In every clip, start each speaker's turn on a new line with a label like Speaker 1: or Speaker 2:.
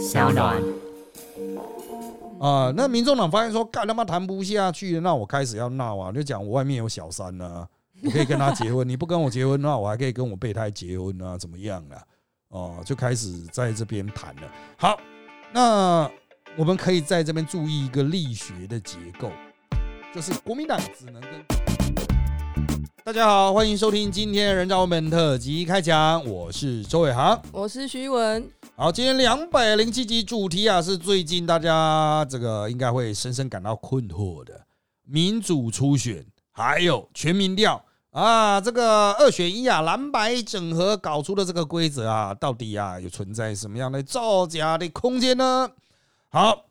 Speaker 1: 小暖。
Speaker 2: 啊，那民众党发现说，干他妈谈不下去，那我开始要闹啊，就讲我外面有小三呢、我可以跟他结婚，你不跟我结婚，那我还可以跟我备胎结婚啊，怎么样啊？哦，就开始在这边谈了。好，那我们可以在这边注意一个力学的结构，就是国民党只能跟。大家好，欢迎收听今天的人造文本特辑开讲，我是周伟航。
Speaker 3: 我是徐文，
Speaker 2: 好，今天两百零七集主题啊，是最近大家这个应该会深深感到困惑的民主初选，还有全民调啊，这个二选一啊，蓝白整合搞出的这个规则啊，到底啊有存在什么样的造假的空间呢？好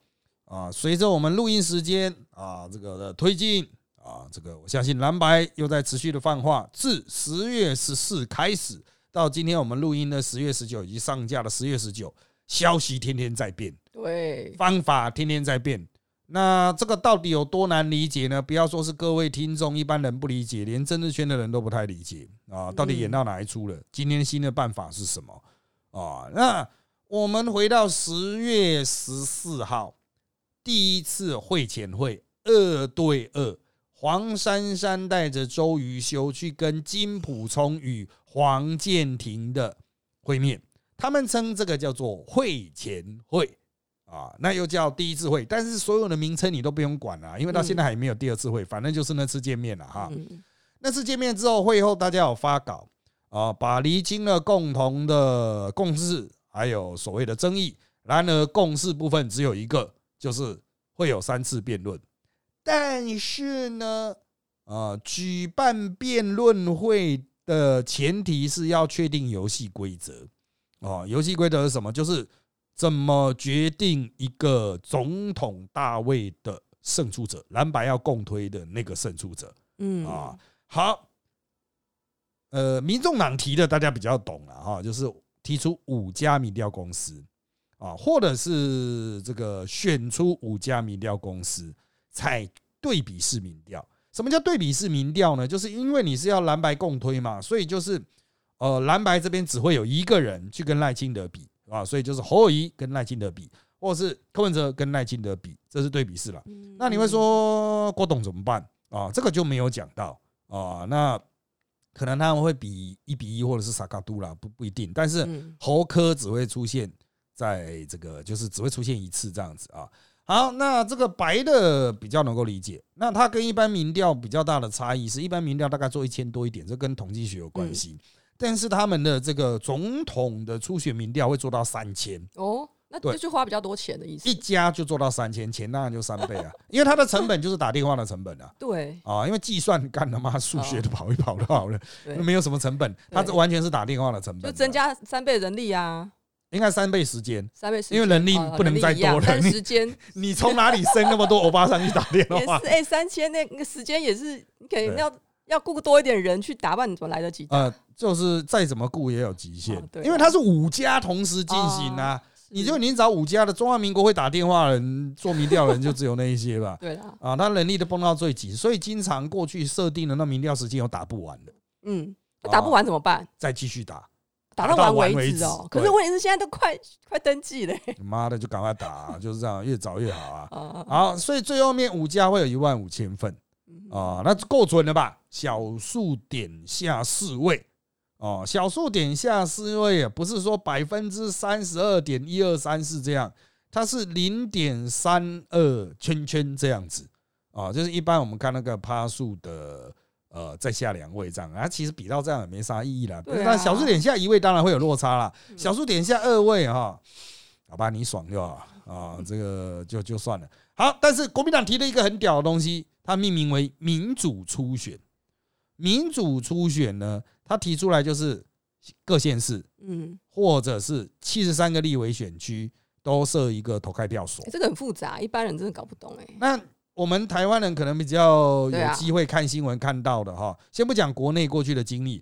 Speaker 2: 啊，随着我们录音时间啊这个的推进啊，这个我相信蓝白又在持续的泛化，自十月十四开始。到今天我们录音的十月十九，以及上架的十月十九，消息天天在变，
Speaker 3: 对，
Speaker 2: 方法天天在变。那这个到底有多难理解呢？不要说是各位听众一般人不理解，连政治圈的人都不太理解啊！到底演到哪一出了？今天新的办法是什么啊？那我们回到十月十四号，第一次会前会二对二，黄珊珊带着周瑜修去跟金溥聪与黄建廷的会面，他们称这个叫做会前会啊，那又叫第一次会，但是所有的名称你都不用管了，因为到现在还没有第二次会，反正就是那次见面了哈。
Speaker 3: 嗯，
Speaker 2: 那次见面之后，会后大家有发稿啊，把厘清了共同的共识，还有所谓的争议。然而，共识部分只有一个，就是会有三次辩论。但是呢，啊，举办辩论会的前提是要确定游戏规则。哦，游戏规则是什么？就是怎么决定一个总统大位的胜出者，蓝白要共推的那个胜出者。
Speaker 3: 嗯
Speaker 2: 啊，好，呃，民众党提的大家比较懂了哈，就是提出五家民调公司啊，或者是这个选出五家民调公司，采对比式民调。什么叫对比式民调呢？就是因为你是要蓝白共推嘛，所以就是呃，蓝白这边只会有一个人去跟赖清德比啊，所以就是侯友谊跟赖清德比，或者是柯文哲跟赖清德比，这是对比式了。那你会说郭董怎么办啊？这个就没有讲到啊。那可能他们会比一比一，或者是萨卡杜啦，不不一定。但是
Speaker 3: 嗯
Speaker 2: 侯科只会出现在这个，就是只会出现一次这样子啊。好，那这个白的比较能够理解。那它跟一般民调比较大的差异是，一般民调大概做一千多一点，这跟统计学有关系。但是他们的这个总统的初选民调会做到三千，
Speaker 3: 哦，那就花比较多钱的意思。
Speaker 2: 一。家就做到三千，钱当然就三倍啊，因为它的成本就是打电话的成本啊。
Speaker 3: 对。
Speaker 2: 啊，因为计算干他妈数学的跑一跑就好了，
Speaker 3: 对，
Speaker 2: 没有什么成本，它这完全是打电话的成本，
Speaker 3: 就增加三倍人力啊，
Speaker 2: 应该三倍时间。
Speaker 3: 三倍时间，
Speaker 2: 因为人力
Speaker 3: 哦
Speaker 2: 不能再多了
Speaker 3: 时间
Speaker 2: 你从哪里生那么多欧巴桑去打电话
Speaker 3: 也是？哎，三千那那个时间也是，你肯定要要雇多一点人去打扮，你怎么来得及？
Speaker 2: 呃，就是再怎么雇也有极限因为它是五家同时进行啊。你就你找五家的中华民国会打电话的人做民调的人就只有那一些吧。
Speaker 3: 对啦，
Speaker 2: 啊，他人力都蹦到最急，所以经常过去设定的那民调时间有打不完的，
Speaker 3: 嗯，那打不完怎么办？
Speaker 2: 再继续打，
Speaker 3: 打
Speaker 2: 打到
Speaker 3: 到完
Speaker 2: 完为止
Speaker 3: 哦。可是问题是现在都快快登记了欸
Speaker 2: 妈的就赶快打，就是这样，越早越好啊。
Speaker 3: 啊，
Speaker 2: 好，所以最后面五家会有一万五千份
Speaker 3: 嗯
Speaker 2: 啊，那够准了吧？小数点下四位哦，小数点下四位，不是说百分之三十二点一二三四这样，它是零点三二圈圈这样子啊，就是一般我们看那个趴数的。呃，再下两位这样，啊，其实比到这样也没啥意义啦。
Speaker 3: 对啊
Speaker 2: 那小数点下一位当然会有落差啦，小数点下二位哈，好吧，你爽就好啊，这个就就算了。好，但是国民党提了一个很屌的东西，它命名为民主初选。民主初选呢，它提出来就是各县市
Speaker 3: 嗯，
Speaker 2: 或者是七十三个立委选区都设一个投开票所
Speaker 3: 欸。这个很复杂，一般人真的搞不懂哎。
Speaker 2: 那我们台湾人可能比较有机会看新闻看到的哈，先不讲国内过去的经历，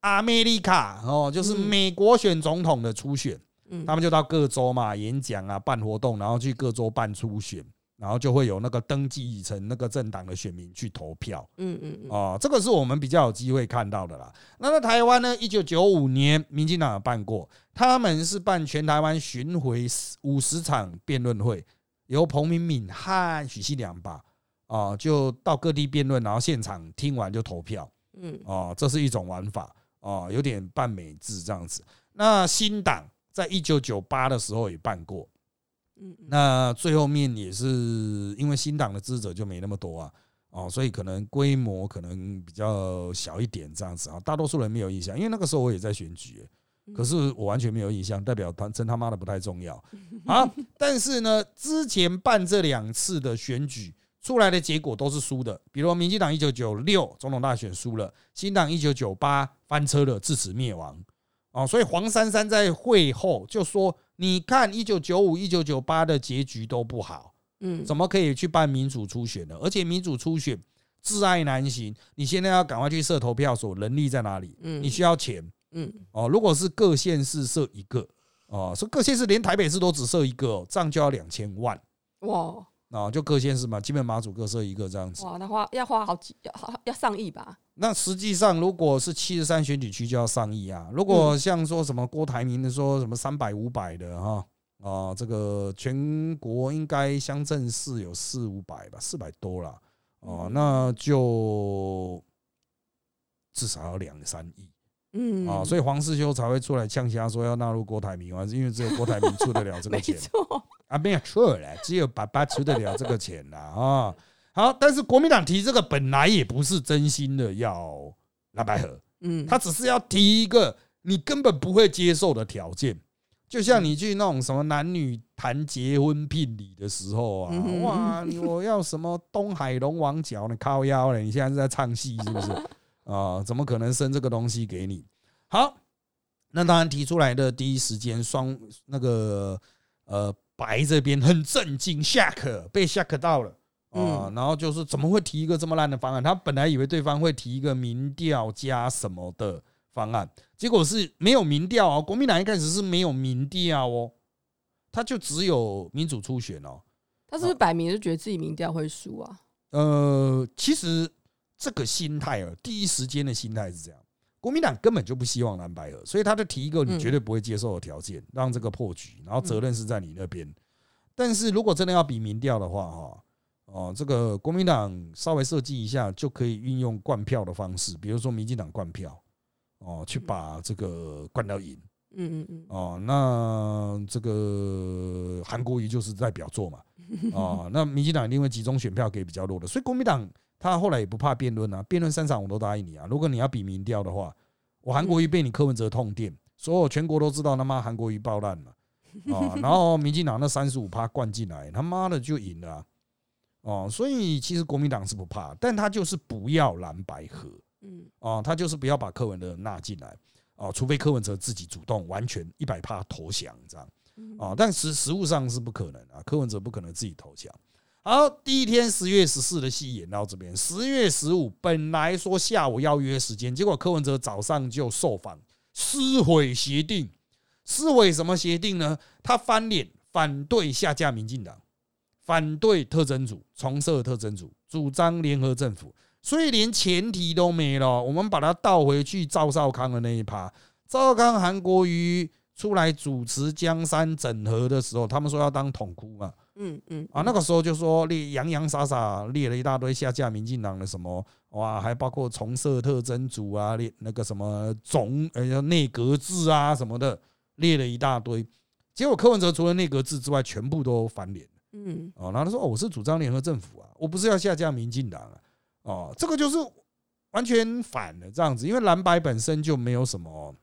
Speaker 2: 阿美利卡哦，就是
Speaker 3: 嗯
Speaker 2: 美国选总统的初选，
Speaker 3: 嗯
Speaker 2: 他们就到各州嘛演讲啊、办活动，然后去各州办初选然后就会有那个登记成那个政党的选民去投票。
Speaker 3: 嗯嗯嗯，
Speaker 2: 哦，这个是我们比较有机会看到的啦。那在台湾呢，一九九五年，民进党有办过，他们是办全台湾巡回五十场辩论会，由彭明敏和许信良吧，啊，就到各地辩论，然后现场听完就投票。
Speaker 3: 嗯
Speaker 2: 哦，这是一种玩法哦，有点半美制这样子。那新党在一九九八的时候也办过，
Speaker 3: 嗯嗯，
Speaker 2: 那最后面也是因为新党的支持者就没那么多啊，哦，所以可能规模可能比较小一点这样子啊，大多数人没有印象，因为那个时候我也在选举欸，可是我完全没有印象，代表他真他妈的不太重要 啊。但是呢，之前办这两次的选举出来的结果都是输的，比如民进党一九九六总统大选输了，新党一九九八翻车了，自此灭亡。啊，所以黄珊珊在会后就说：“你看，一九九五、一九九八的结局都不好，
Speaker 3: 嗯，
Speaker 2: 怎么可以去办民主初选呢？而且民主初选自爱难行，你现在要赶快去设投票所，人力在哪里？
Speaker 3: 嗯
Speaker 2: 你需要钱
Speaker 3: 嗯
Speaker 2: 哦。如果是各县市设一个哦，说各县市连台北市都只设一个哦，这样就要两千万
Speaker 3: 哇
Speaker 2: 啊，就各县市嘛，基本马祖各设一个这样子。
Speaker 3: 哇，那花要花好几要好要上亿吧？
Speaker 2: 那实际上，如果是七十三选举区就要上亿啊。如果像说什么郭台铭的说什么三百五百的哈啊，这个全国应该乡镇市有四五百吧，四百多了哦，那就至少要两三亿
Speaker 3: 嗯
Speaker 2: 啊，所以黄世修才会出来呛瞎说要纳入郭台铭啊，因为只有郭台铭出得了这个
Speaker 3: 没
Speaker 2: 钱
Speaker 3: 错，
Speaker 2: 啊，没有错了，只有爸爸出得了这个钱啦啊。好，但是国民党提这个本来也不是真心的要蓝白合，
Speaker 3: 嗯，
Speaker 2: 他只是要提一个你根本不会接受的条件，就像你去那种什么男女谈结婚聘礼的时候啊哇，你我要什么东海龙王角，你靠腰了，你现在是在唱戏是不是？啊，怎么可能生这个东西给你？好，那当然提出来的第一时间，双那个呃白这边很震惊，shock 被 shock 到了。啊，然后就是怎么会提一个这么烂的方案？他本来以为对方会提一个民调加什么的方案，结果是没有民调哦。国民党一开始是没有民调哦，他就只有民主初选哦。
Speaker 3: 他是不是摆明就觉得自己民调会输啊？
Speaker 2: 呃，其实这个心态啊，第一时间的心态是这样，国民党根本就不希望蓝白合，所以他就提一个你绝对不会接受的条件，让这个破局，然后责任是在你那边。但是如果真的要比民调的话，哈。哦，这个国民党稍微设计一下，就可以运用灌票的方式，比如说民进党灌票，哦，去把这个灌到赢。
Speaker 3: 嗯嗯嗯，
Speaker 2: 哦，那这个韩国瑜就是代表作嘛。哦，那民进党一定会集中选票给比较弱的，所以国民党他后来也不怕辩论啊，辩论三场我都答应你啊。如果你要比民调的话，我韩国瑜被你柯文哲痛电，所有全国都知道他妈韩国瑜爆烂了啊，然后民进党那三十五趴灌进来，他妈的就赢了啊。哦，所以其实国民党是不怕，但他就是不要蓝白合，
Speaker 3: 嗯
Speaker 2: 哦，他就是不要把柯文哲纳进来，哦，除非柯文哲自己主动完全一百趴投降这样，啊，但实实物上是不可能啊，柯文哲不可能自己投降。好，第一天十月十四的戏演到这边，十月十五本来说下午要约时间，结果柯文哲早上就受访撕毁协定，撕毁什么协定呢？他翻脸反对下架民进党。反对特征组，重设特征组，主张联合政府，所以连前提都没了。我们把它倒回去，赵少康的那一趴，赵少康、韩国瑜出来主持江山整合的时候，他们说要当统哭嘛，
Speaker 3: 嗯嗯
Speaker 2: 啊，那个时候就说列洋洋洒洒列了一大堆下架民进党的什么哇，还包括重设特征组啊，列那个什么总呃内阁制啊什么的，列了一大堆。结果柯文哲除了内阁制之外，全部都翻脸。
Speaker 3: 嗯
Speaker 2: 哦，然后他说：“哦，我是主张联合政府啊，我不是要下架民进党啊。”哦，这个就是完全反了这样子，因为蓝白本身就没有什么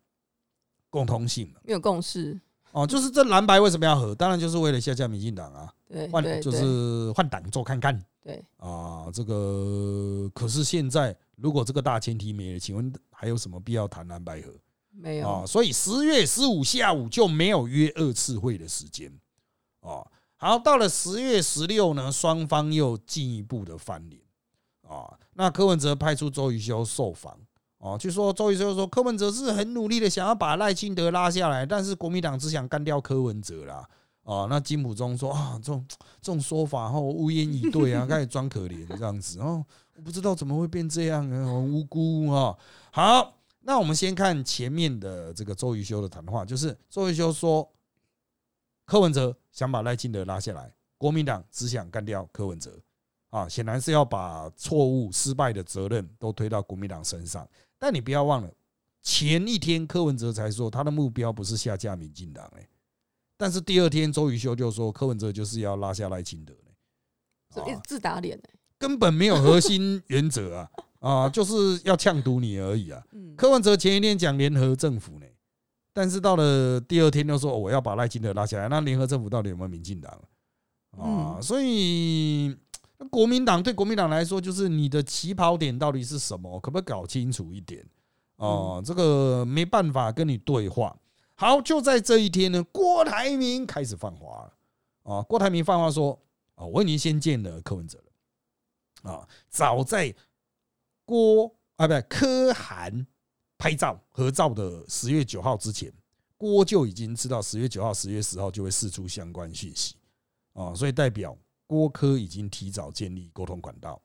Speaker 2: 共通性嘛。
Speaker 3: 没有共识，
Speaker 2: 哦，就是这蓝白为什么要合？当然就是为了下架民进党啊，换就是换党做看看
Speaker 3: 对，
Speaker 2: 啊。这个可是现在如果这个大前提没了，请问还有什么必要谈蓝白合
Speaker 3: 没有
Speaker 2: 啊？所以十月十五下午就没有约二次会的时间哦。好，到了十月十六呢，双方又进一步的翻脸啊。那柯文哲派出周瑜修受访哦，据说周瑜修说柯文哲是很努力的想要把赖清德拉下来，但是国民党只想干掉柯文哲啦。哦，那金溥中说啊，这种这种说法后无言以对啊，开始装可怜这样子哦，我不知道怎么会变这样啊，很无辜啊。好，那我们先看前面的这个周瑜修的谈话，就是周瑜修说，柯文哲想把赖清德拉下来，国民党只想干掉柯文哲啊，显然是要把错误失败的责任都推到国民党身上。但你不要忘了，前一天柯文哲才说他的目标不是下架民进党哎。但是第二天，周瑜修就说柯文哲就是要拉下赖清德
Speaker 3: 呢，一直自打脸呢，
Speaker 2: 根本没有核心原则啊啊，就是要呛毒你而已啊。柯文哲前一天讲联合政府呢，但是到了第二天又说我要把赖清德拉下来，那联合政府到底有没有民进党啊？所以国民党对国民党来说，就是你的起跑点到底是什么，可不可以搞清楚一点哦？这个没办法跟你对话。好，就在这一天呢，郭台铭开始放话了啊！郭台铭放话说：“啊，我已经先见了柯文哲了啊！早在郭啊，不对，柯韩拍照合照的十月九号之前，郭就已经知道十月九号、十月十号就会释出相关讯息啊！所以代表郭科已经提早建立沟通管道。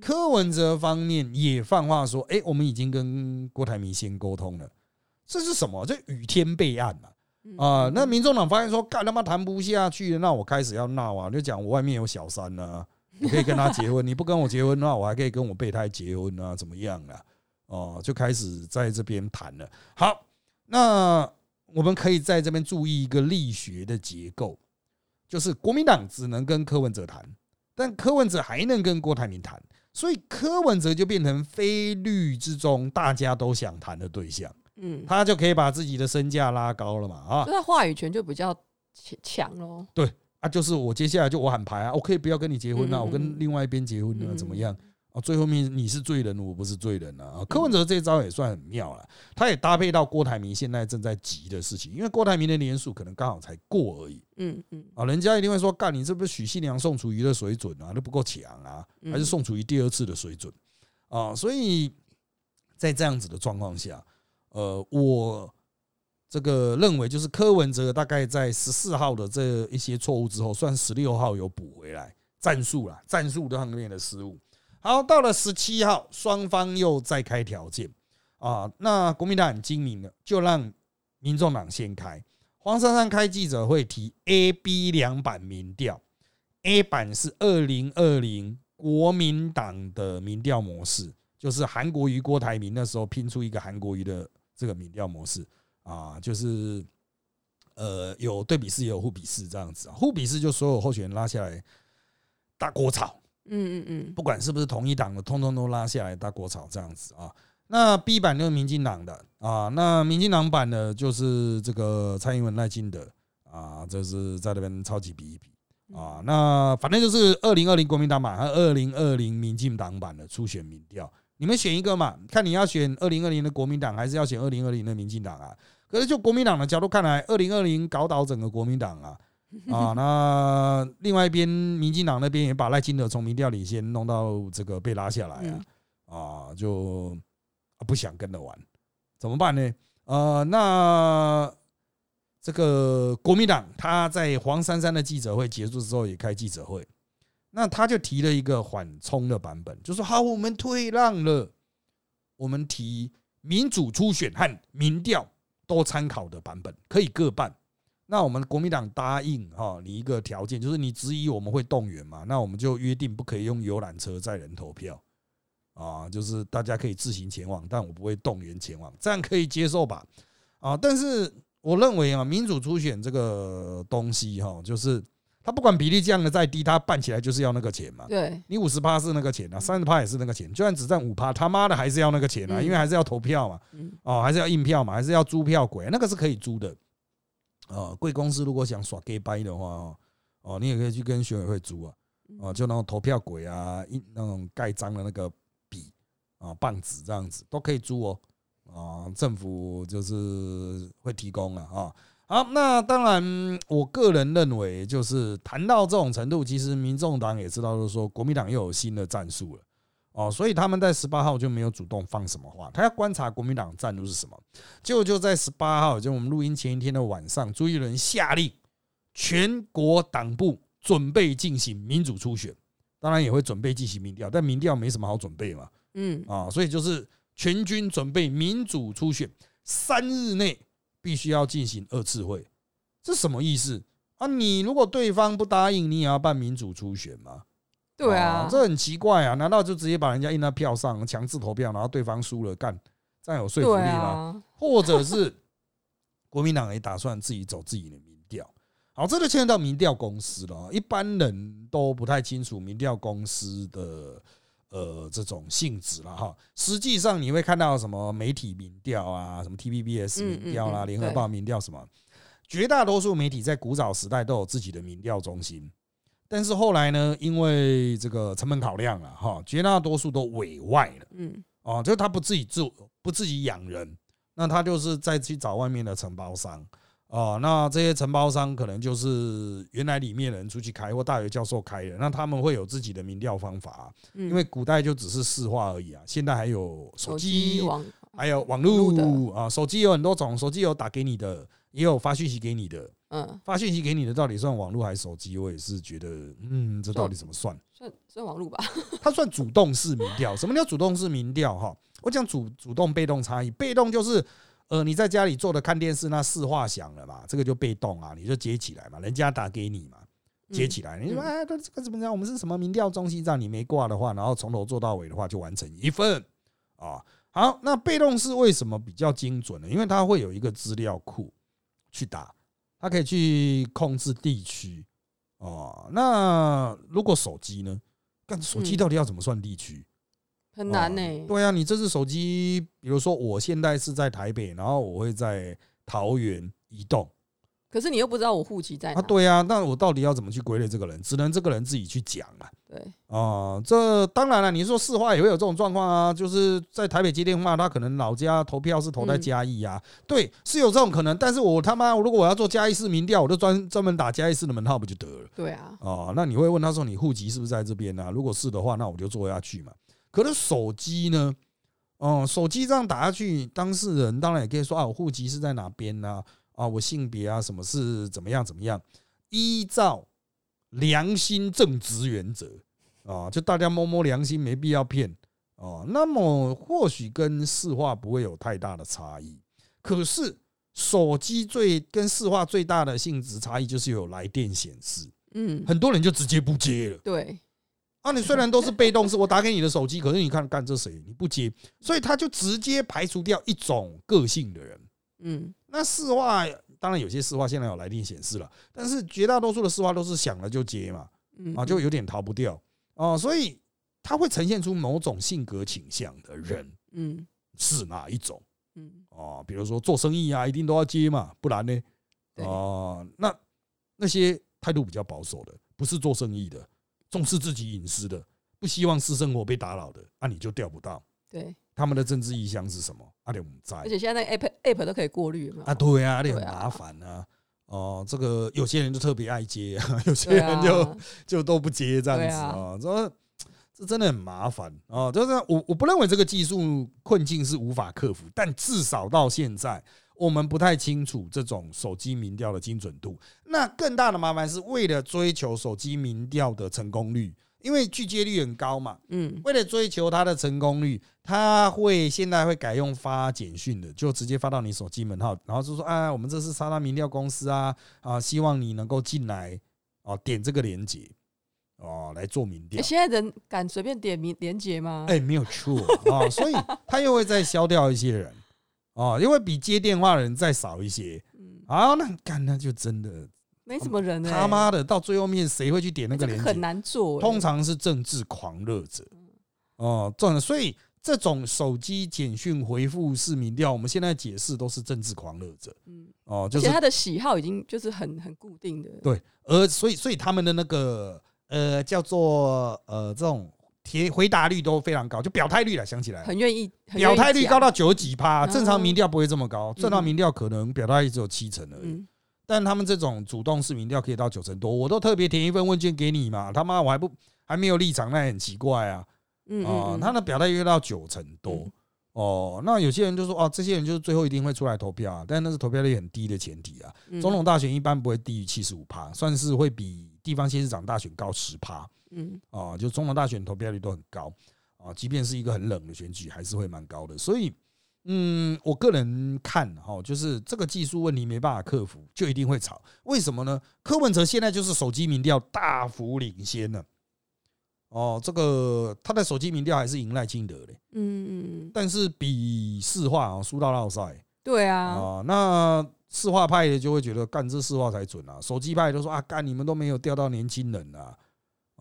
Speaker 2: 柯文哲方面也放话说：，哎，我们已经跟郭台铭先沟通了。”这是什么？这雨天备案嘛？啊，那民众党发现说，干他妈谈不下去，那我开始要闹啊！就讲我外面有小三呢，我可以跟他结婚，你不跟我结婚，那我还可以跟我备胎结婚啊？怎么样啊？哦，就开始在这边谈了。好，那我们可以在这边注意一个力学的结构，就是国民党只能跟柯文哲谈，但柯文哲还能跟郭台铭谈，所以柯文哲就变成非律之中大家都想谈的对象。嗯，他就可以把自己的身价拉高了嘛，啊，
Speaker 3: 那话语权就比较强强喽。
Speaker 2: 对啊，就是我接下来就我喊牌啊，我可以不要跟你结婚啊，我跟另外一边结婚啊，怎么样啊？最后面你是罪人，我不是罪人啊。柯文哲这招也算很妙了，他也搭配到郭台铭现在正在急的事情，因为郭台铭的年数可能刚好才过而已。嗯嗯，啊，人家一定会说，干你这不是许信良、宋楚瑜的水准啊，都不够强啊，还是宋楚瑜第二次的水准啊？所以在这样子的状况下。呃，我这个认为就是柯文哲大概在十四号的这一些错误之后，算十六号有补回来战术了，战术方面的失误。好，到了十七号，双方又再开条件啊。那国民党很精明的，就让民众党先开。黄珊珊开记者会提 A、B 两版民调，A 版是二零二零国民党的民调模式，就是韩国瑜、郭台铭那时候拼出一个韩国瑜的。这个民调模式啊，就是呃有对比式也有互比式这样子啊，互比式就所有候选人拉下来大锅炒，嗯嗯嗯，不管是不是同一党的，通通都拉下来大锅炒这样子啊。那 B 版就是民进党的啊，那民进党版的就是这个蔡英文赖清德啊，就是在那边超级比一比啊。那反正就是二零二零国民党版和二零二零民进党版的初选民调。你们选一个嘛？看你要选二零二零的国民党，还是要选二零二零的民进党啊？可是就国民党的角度看来，二零二零搞倒整个国民党啊 啊！那另外一边民进党那边也把赖清德从民调里先弄到这个被拉下来啊啊，就不想跟着玩，怎么办呢？呃，那这个国民党他在黄珊珊的记者会结束之后也开记者会。那他就提了一个缓冲的版本，就说好，我们退让了，我们提民主初选和民调都参考的版本，可以各办。那我们国民党答应哈，你一个条件就是你质疑我们会动员嘛，那我们就约定不可以用游览车载人投票啊，就是大家可以自行前往，但我不会动员前往，这样可以接受吧？啊，但是我认为啊，民主初选这个东西哈，就是。他不管比例降的再低，他办起来就是要那个钱嘛。
Speaker 3: 对，
Speaker 2: 你五十趴是那个钱啊，三十趴也是那个钱，就算只占五趴，他妈的还是要那个钱啊，因为还是要投票嘛，哦，还是要印票嘛，还是要租票鬼，那个是可以租的。哦，贵公司如果想耍 gay 掰的话哦，哦，你也可以去跟选委会租啊，哦，就那种投票鬼啊，一那种盖章的那个笔啊，棒子这样子都可以租哦，啊，政府就是会提供了啊。好，那当然，我个人认为，就是谈到这种程度，其实民众党也知道，就是说国民党又有新的战术了哦，所以他们在十八号就没有主动放什么话，他要观察国民党战路是什么。结果就在十八号，就我们录音前一天的晚上，朱一伦下令全国党部准备进行民主初选，当然也会准备进行民调，但民调没什么好准备嘛，
Speaker 3: 嗯，
Speaker 2: 啊，所以就是全军准备民主初选，三日内必须要进行二次会，这什么意思啊？你如果对方不答应，你也要办民主初选吗？
Speaker 3: 对啊，
Speaker 2: 这很奇怪啊！难道就直接把人家印在票上，强制投票，然后对方输了，干这样有说服力
Speaker 3: 对
Speaker 2: 吗？
Speaker 3: 啊，
Speaker 2: 或者是国民党也打算自己走自己的民调？好，这就牵涉到民调公司了。一般人都不太清楚民调公司的呃这种性质了哈。实际上你会看到什么媒体民调啊，什么 TVBS
Speaker 3: 嗯
Speaker 2: 民调啦、联合报民调什么，绝大多数媒体在古早时代都有自己的民调中心。但是后来呢，因为这个成本考量了，哈，绝大多数都委外了。
Speaker 3: 嗯。
Speaker 2: 哦，就是他不自己做，不自己养人，那他就是再去找外面的承包商。哦，那这些承包商可能就是原来里面人出去开或大学教授开的，那他们会有自己的民调方法，
Speaker 3: 嗯，
Speaker 2: 因为古代就只是市话而已啊，现在还有手
Speaker 3: 手
Speaker 2: 机
Speaker 3: 机、网
Speaker 2: 还有网
Speaker 3: 络
Speaker 2: 啊，手机有很多种，手机有打给你的，也有发讯息给你的，
Speaker 3: 嗯，
Speaker 2: 发信息给你的到底算网络还是手机？我也是觉得，嗯，这到底怎么算？
Speaker 3: 算算网络吧，
Speaker 2: 它算主动式民调。什么叫主动式民调？哈，我讲主主动、被动差异。被动就是，呃，你在家里坐着看电视，那四话响了嘛，这个就被动啊，你就接起来嘛，人家打给你嘛，接起来。你说，
Speaker 3: 嗯
Speaker 2: 哎，这个怎么样？我们是什么民调中心？让你没挂的话，然后从头做到尾的话，就完成一份啊。好，那被动式为什么比较精准呢？因为它会有一个资料库去打，它可以去控制地区哦。那如果手机呢？干手机
Speaker 3: 嗯
Speaker 2: 到底要怎么算地区？
Speaker 3: 很难呢、
Speaker 2: 哦对啊，你这只手机，比如说我现在是在台北，然后我会在桃园移动
Speaker 3: 可是你又不知道我户籍在哪。
Speaker 2: 啊，对啊，那我到底要怎么去归类这个人？只能这个人自己去讲啊。
Speaker 3: 对
Speaker 2: 啊，这当然了，你说市话也会有这种状况啊，就是在台北接电话，他可能老家投票是投在
Speaker 3: 嗯
Speaker 2: 嘉义啊，对，是有这种可能。但是我他妈，如果我要做嘉义市民调，我就专专门打嘉义市的门号不就得了？
Speaker 3: 对啊，
Speaker 2: 哦，那你会问他说你户籍是不是在这边呢、如果是的话，那我就做下去嘛。可是手机呢？哦，手机这样打下去，当事人当然也可以说啊，我户籍是在哪边呢？啊，我性别啊，什么是怎么样怎么样？依照良心正直原则啊，就大家摸摸良心，没必要骗哦。那么或许跟市话不会有太大的差异，可是手机最跟市话最大的性质差异就是有来电显示。
Speaker 3: 嗯，
Speaker 2: 很多人就直接不接了
Speaker 3: 对，
Speaker 2: 啊！你虽然都是被动式，我打给你的手机，可是你看干这谁？你不接，所以他就直接排除掉一种个性的人。
Speaker 3: 嗯
Speaker 2: 那市话当然有些市话现在有来电显示了，但是绝大多数的市话都是想了就接嘛，
Speaker 3: 嗯
Speaker 2: 啊，就有点逃不掉哦，所以他会呈现出某种性格倾向的人
Speaker 3: 嗯
Speaker 2: 是哪一种
Speaker 3: 嗯
Speaker 2: 哦？比如说做生意啊，一定都要接嘛，不然呢？
Speaker 3: 对
Speaker 2: 哦，那那些态度比较保守的，不是做生意的，重视自己隐私的，不希望私生活被打扰的，那、你就钓不到。
Speaker 3: 对，
Speaker 2: 他们的政治意向是什么？阿点我们在
Speaker 3: 而且现在那 app app 都可以过滤，嘛
Speaker 2: 啊，对啊，那很麻烦啊。哦，这个有些人就特别爱接啊，有些人就、
Speaker 3: 啊，
Speaker 2: 就都不接这样子
Speaker 3: 啊，
Speaker 2: 这这真的很麻烦啊。就是我我不认为这个技术困境是无法克服，但至少到现在，我们不太清楚这种手机民调的精准度。那更大的麻烦是为了追求手机民调的成功率，因为拒接率很高嘛，
Speaker 3: 嗯
Speaker 2: 为了追求它的成功率，他会现在会改用发简讯的，就直接发到你手机门号，然后就说啊，我们这是沙拉民调公司啊啊，希望你能够进来哦，点这个链接哦来做民调
Speaker 3: 欸。现在人敢随便点名连接吗？
Speaker 2: 哎，没有错啊，所以他又会再消掉一些人哦，因为比接电话的人再少一些
Speaker 3: 嗯，
Speaker 2: 啊，那干那就真的
Speaker 3: 没什么人呢、
Speaker 2: 他妈的到最后面谁会去点那
Speaker 3: 那个很
Speaker 2: 个链接？
Speaker 3: 难做、欸，
Speaker 2: 通常是政治狂热者哦，这种所以这种手机简讯回复式民调，我们现在解释都是政治狂热者
Speaker 3: 嗯，
Speaker 2: 哦，就是
Speaker 3: 而且他的喜好已经就是很很固定的，
Speaker 2: 对，而所以所以他们的那个呃叫做呃这种贴回答率都非常高，就表态率了，想起来。
Speaker 3: 很愿意，
Speaker 2: 表态率高到九十几趴，
Speaker 3: 嗯
Speaker 2: 正常民调不会这么高，正常
Speaker 3: 嗯
Speaker 2: 民调可能表态率只有七成而已。
Speaker 3: 嗯
Speaker 2: 但他们这种主动式民调可以到九成多，我都特别填一份问卷给你嘛，他妈我还不还没有立场，那也很奇怪啊。
Speaker 3: 嗯
Speaker 2: 啊，
Speaker 3: 嗯，
Speaker 2: 他的表态约到九成多
Speaker 3: 嗯
Speaker 2: 哦，那有些人就说哦，这些人就是最后一定会出来投票啊，但那是投票率很低的前提啊。
Speaker 3: 嗯
Speaker 2: 总统大选一般不会低于七十五趴，算是会比地方县市长大选高十趴
Speaker 3: 嗯
Speaker 2: 啊。就总统大选投票率都很高啊，即便是一个很冷的选举，还是会蛮高的。所以，嗯，我个人看哈，就是这个技术问题没办法克服，就一定会吵。为什么呢？柯文哲现在就是手机民调大幅领先了。哦，这个他的手机民调还是赢赖清德的，
Speaker 3: 嗯嗯，
Speaker 2: 但是比市话啊输到落赛
Speaker 3: 对啊，
Speaker 2: 啊。那市话派的就会觉得干这市话才准啊，手机派都说啊干你们都没有调到年轻人啊。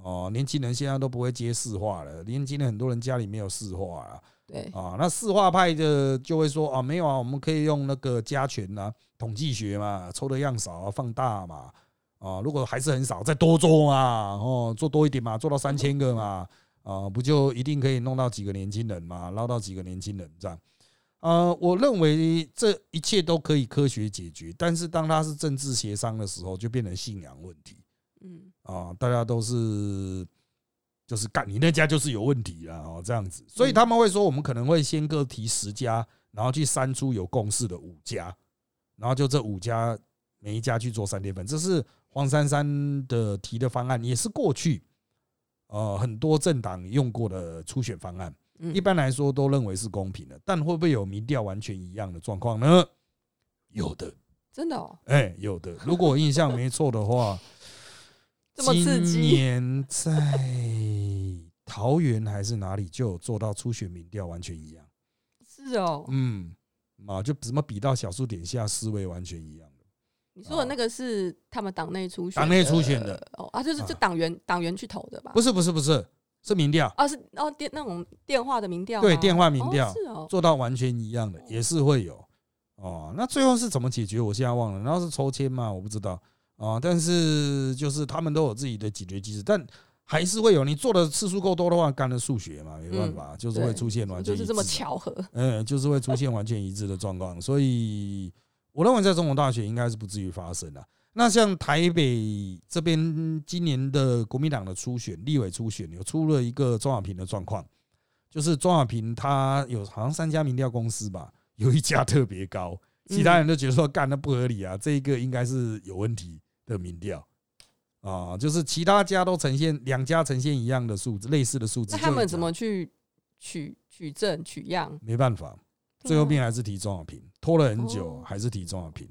Speaker 2: 哦，年轻人现在都不会接市话了，年轻人很多人家里没有市话啊。
Speaker 3: 对，
Speaker 2: 啊，那市话派的就会说啊，没有啊，我们可以用那个加权啊，统计学嘛，抽的样少啊，放大嘛，啊，如果还是很少，再多做嘛，哦，做多一点嘛，做到三千个嘛，啊，不就一定可以弄到几个年轻人嘛，捞到几个年轻人这样。呃，我认为这一切都可以科学解决，但是当它是政治协商的时候，就变成信仰问题。
Speaker 3: 嗯。
Speaker 2: 啊，大家都是就是干你那家就是有问题了，哦，这样子，所以他们会说我们可能会先各提十家，然后去删出有共识的五家，然后就这五家每一家去做三天份，这是黄珊珊的提的方案，也是过去呃很多政党用过的初选方案，
Speaker 3: 嗯
Speaker 2: 一般来说都认为是公平的，但会不会有民调完全一样的状况呢？有的，
Speaker 3: 真的哦，
Speaker 2: 哎，有的。如果我印象没错的话，
Speaker 3: 这么刺激
Speaker 2: 今年在桃园还是哪里就有做到初选民调完全一样。
Speaker 3: 是哦，
Speaker 2: 嗯，啊，就什么比到小数点下思维完全一样的。
Speaker 3: 你说的那个是他们党内初选，
Speaker 2: 党内初选的
Speaker 3: 哦啊，就是
Speaker 2: 啊
Speaker 3: 就党员党员去投的吧？
Speaker 2: 不是不是不是，是民调
Speaker 3: 啊，是哦电那种电话的民调，
Speaker 2: 对电话民调
Speaker 3: 哦是哦，
Speaker 2: 做到完全一样的，也是会有。哦，那最后是怎么解决？我现在忘了。然后是抽签嘛？我不知道啊。但是就是他们都有自己的解决机制，但还是会有。你做的次数够多的话，干了数学嘛，没办法，就是会出现完全
Speaker 3: 就是这么巧合，
Speaker 2: 嗯，就是会出现完全一致的状况，所以我认为在中国大选应该是不至于发生的。那像台北这边今年的国民党的初选、立委初选有出了一个庄小平的状况，就是庄小平他有好像三家民调公司吧，有一家特别高，其他人都觉得说干那不合理啊，这一个应该是有问题的民调啊，就是其他家都呈现两家呈现一样的数字，类似的数字，
Speaker 3: 那他们怎么去取取证取样？
Speaker 2: 没办法？最后面还是提钟小平，拖了很久
Speaker 3: 哦，
Speaker 2: 还是提钟小平。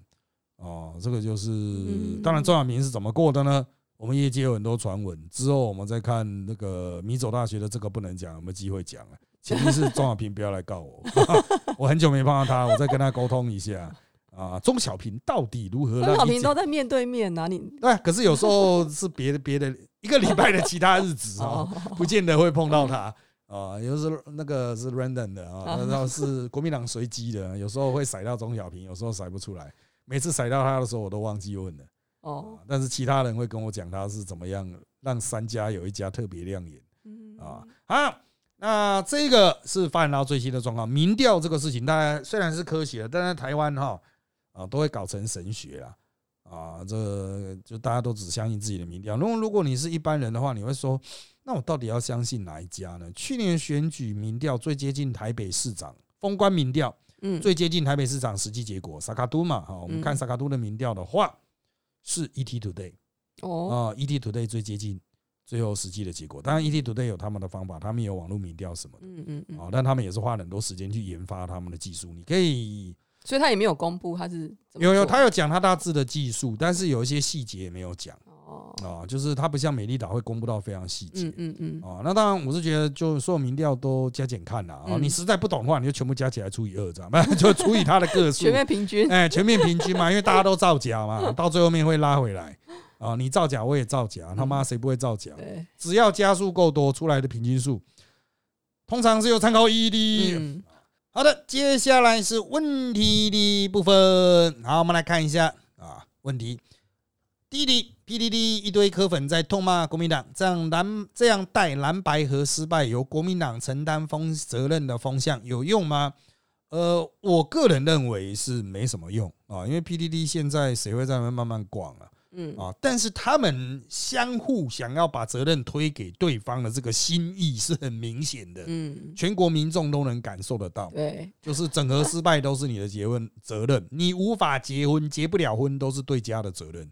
Speaker 2: 哦，这个就是
Speaker 3: 嗯，
Speaker 2: 当然钟小平是怎么过的呢？我们业界有很多传闻，之后我们再看那个米走大学的这个不能讲，有没有机会讲啊？前提是钟小平不要来告我，我很久没碰到他，我再跟他沟通一下啊。钟小平到底如何
Speaker 3: 钟小平都在面对面呐，你
Speaker 2: 对，可是有时候是别的别的一个礼拜的其他日子哦，
Speaker 3: 哦，
Speaker 2: 不见得会碰到他啊，有时候那个是 random 的啊，然后是国民党随机的，有时候会甩到钟小平，有时候甩不出来。每次甩到他的时候，我都忘记问了
Speaker 3: 哦
Speaker 2: 啊，但是其他人会跟我讲他是怎么样让三家有一家特别亮眼
Speaker 3: 嗯
Speaker 2: 啊。好，那这个是发展到最新的状况，民调这个事情，大家虽然是科学，但在台湾哈啊都会搞成神学啦。啊，这就大家都只相信自己的民调。如果如果你是一般人的话，你会说，那我到底要相信哪一家呢？去年选举民调最接近台北市长封关民调，
Speaker 3: 嗯
Speaker 2: 最接近台北市长实际结果，萨卡都嘛，哈，我们看
Speaker 3: 嗯
Speaker 2: 萨卡都的民调的话，是 ET Today
Speaker 3: 哦
Speaker 2: 啊，ET Today 最接近最后实际的结果。当然，ET Today 有他们的方法，他们有网络民调什么的
Speaker 3: 嗯嗯嗯，
Speaker 2: 啊，但他们也是花了很多时间去研发他们的技术。你可以
Speaker 3: 所以他也没有公布他是
Speaker 2: 有有，他有讲他大致的技术，但是有一些细节没有讲
Speaker 3: 哦，
Speaker 2: 啊，就是它不像美丽岛会公布到非常细节
Speaker 3: 嗯嗯嗯，
Speaker 2: 啊。那当然，我是觉得就所有民调都加减看啦啊，
Speaker 3: 嗯
Speaker 2: 你实在不懂的话，你就全部加起来除以二，这样，不 就除以它的个数
Speaker 3: 全，面平均，
Speaker 2: 哎，全面平均嘛，因为大家都造假嘛，到最后面会拉回来啊。你造假，我也造假，他妈谁不会造假？
Speaker 3: 对，
Speaker 2: 只要加数够多，出来的平均数通常是有参考意义的。
Speaker 3: 嗯，
Speaker 2: 好的，接下来是问题的部分。好，我们来看一下啊，问题。第一题，PDD 一堆科粉在痛骂国民党，这样蓝这样带蓝白河失败由国民党承担风责任的风向有用吗？呃，我个人认为是没什么用啊，因为 PDD 现在谁会在那边慢慢逛啊？
Speaker 3: 嗯
Speaker 2: 啊，但是他们相互想要把责任推给对方的这个心意是很明显的，
Speaker 3: 嗯，
Speaker 2: 全国民众都能感受得到。
Speaker 3: 对，
Speaker 2: 就是整合失败都是你的结婚责任，你无法结婚结不了婚都是对家的责任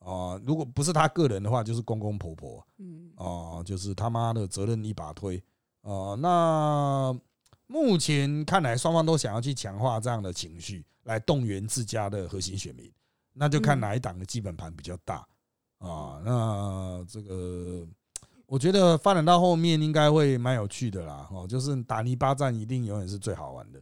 Speaker 2: 啊、如果不是他个人的话，就是公公婆婆
Speaker 3: 嗯。
Speaker 2: 啊、就是他妈的责任一把推。啊、那目前看来，双方都想要去强化这样的情绪，来动员自家的核心选民，那就看
Speaker 3: 嗯。
Speaker 2: 哪一党的基本盘比较大。啊、那这个。我觉得发展到后面应该会蛮有趣的啦，哦，就是打泥巴战一定永远是最好玩的，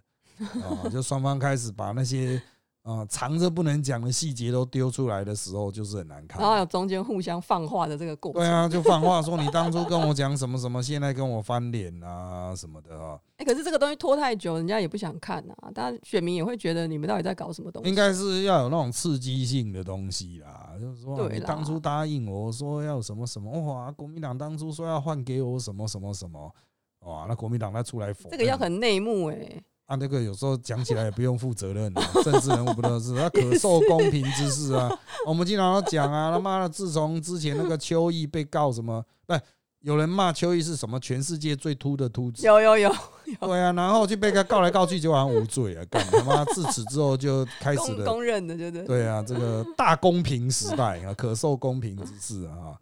Speaker 2: 啊，就双方开始把那些啊藏着不能讲的细节都丢出来的时候，就是很难看
Speaker 3: 然。后有中间互相放话的这个过程。
Speaker 2: 对啊，就放话说你当初跟我讲什么什么，现在跟我翻脸啊什么的啊，
Speaker 3: 哎、可是这个东西拖太久，人家也不想看啊，当然选民也会觉得你们到底在搞什么东西？
Speaker 2: 应该是要有那种刺激性的东西啦。就是说你当初答应我说要什么什么，哇，国民党当初说要换给我什么什么什么，哇，那国民党他出来否
Speaker 3: 这个要很内幕哎、
Speaker 2: 啊，那个有时候讲起来也不用负责任啊，政治人物不都是他可受公平之事啊？我们经常都讲啊，他妈的，自从之前那个邱毅被告什么，不，有人骂邱毅是什么全世界最秃的秃子，
Speaker 3: 有有有，
Speaker 2: 对啊，然后就被他告来告去，就好像无罪啊，干他妈自此之后就开始了，
Speaker 3: 公公认的，对不对？
Speaker 2: 对啊，这个大公平时代啊，可受公平之事啊。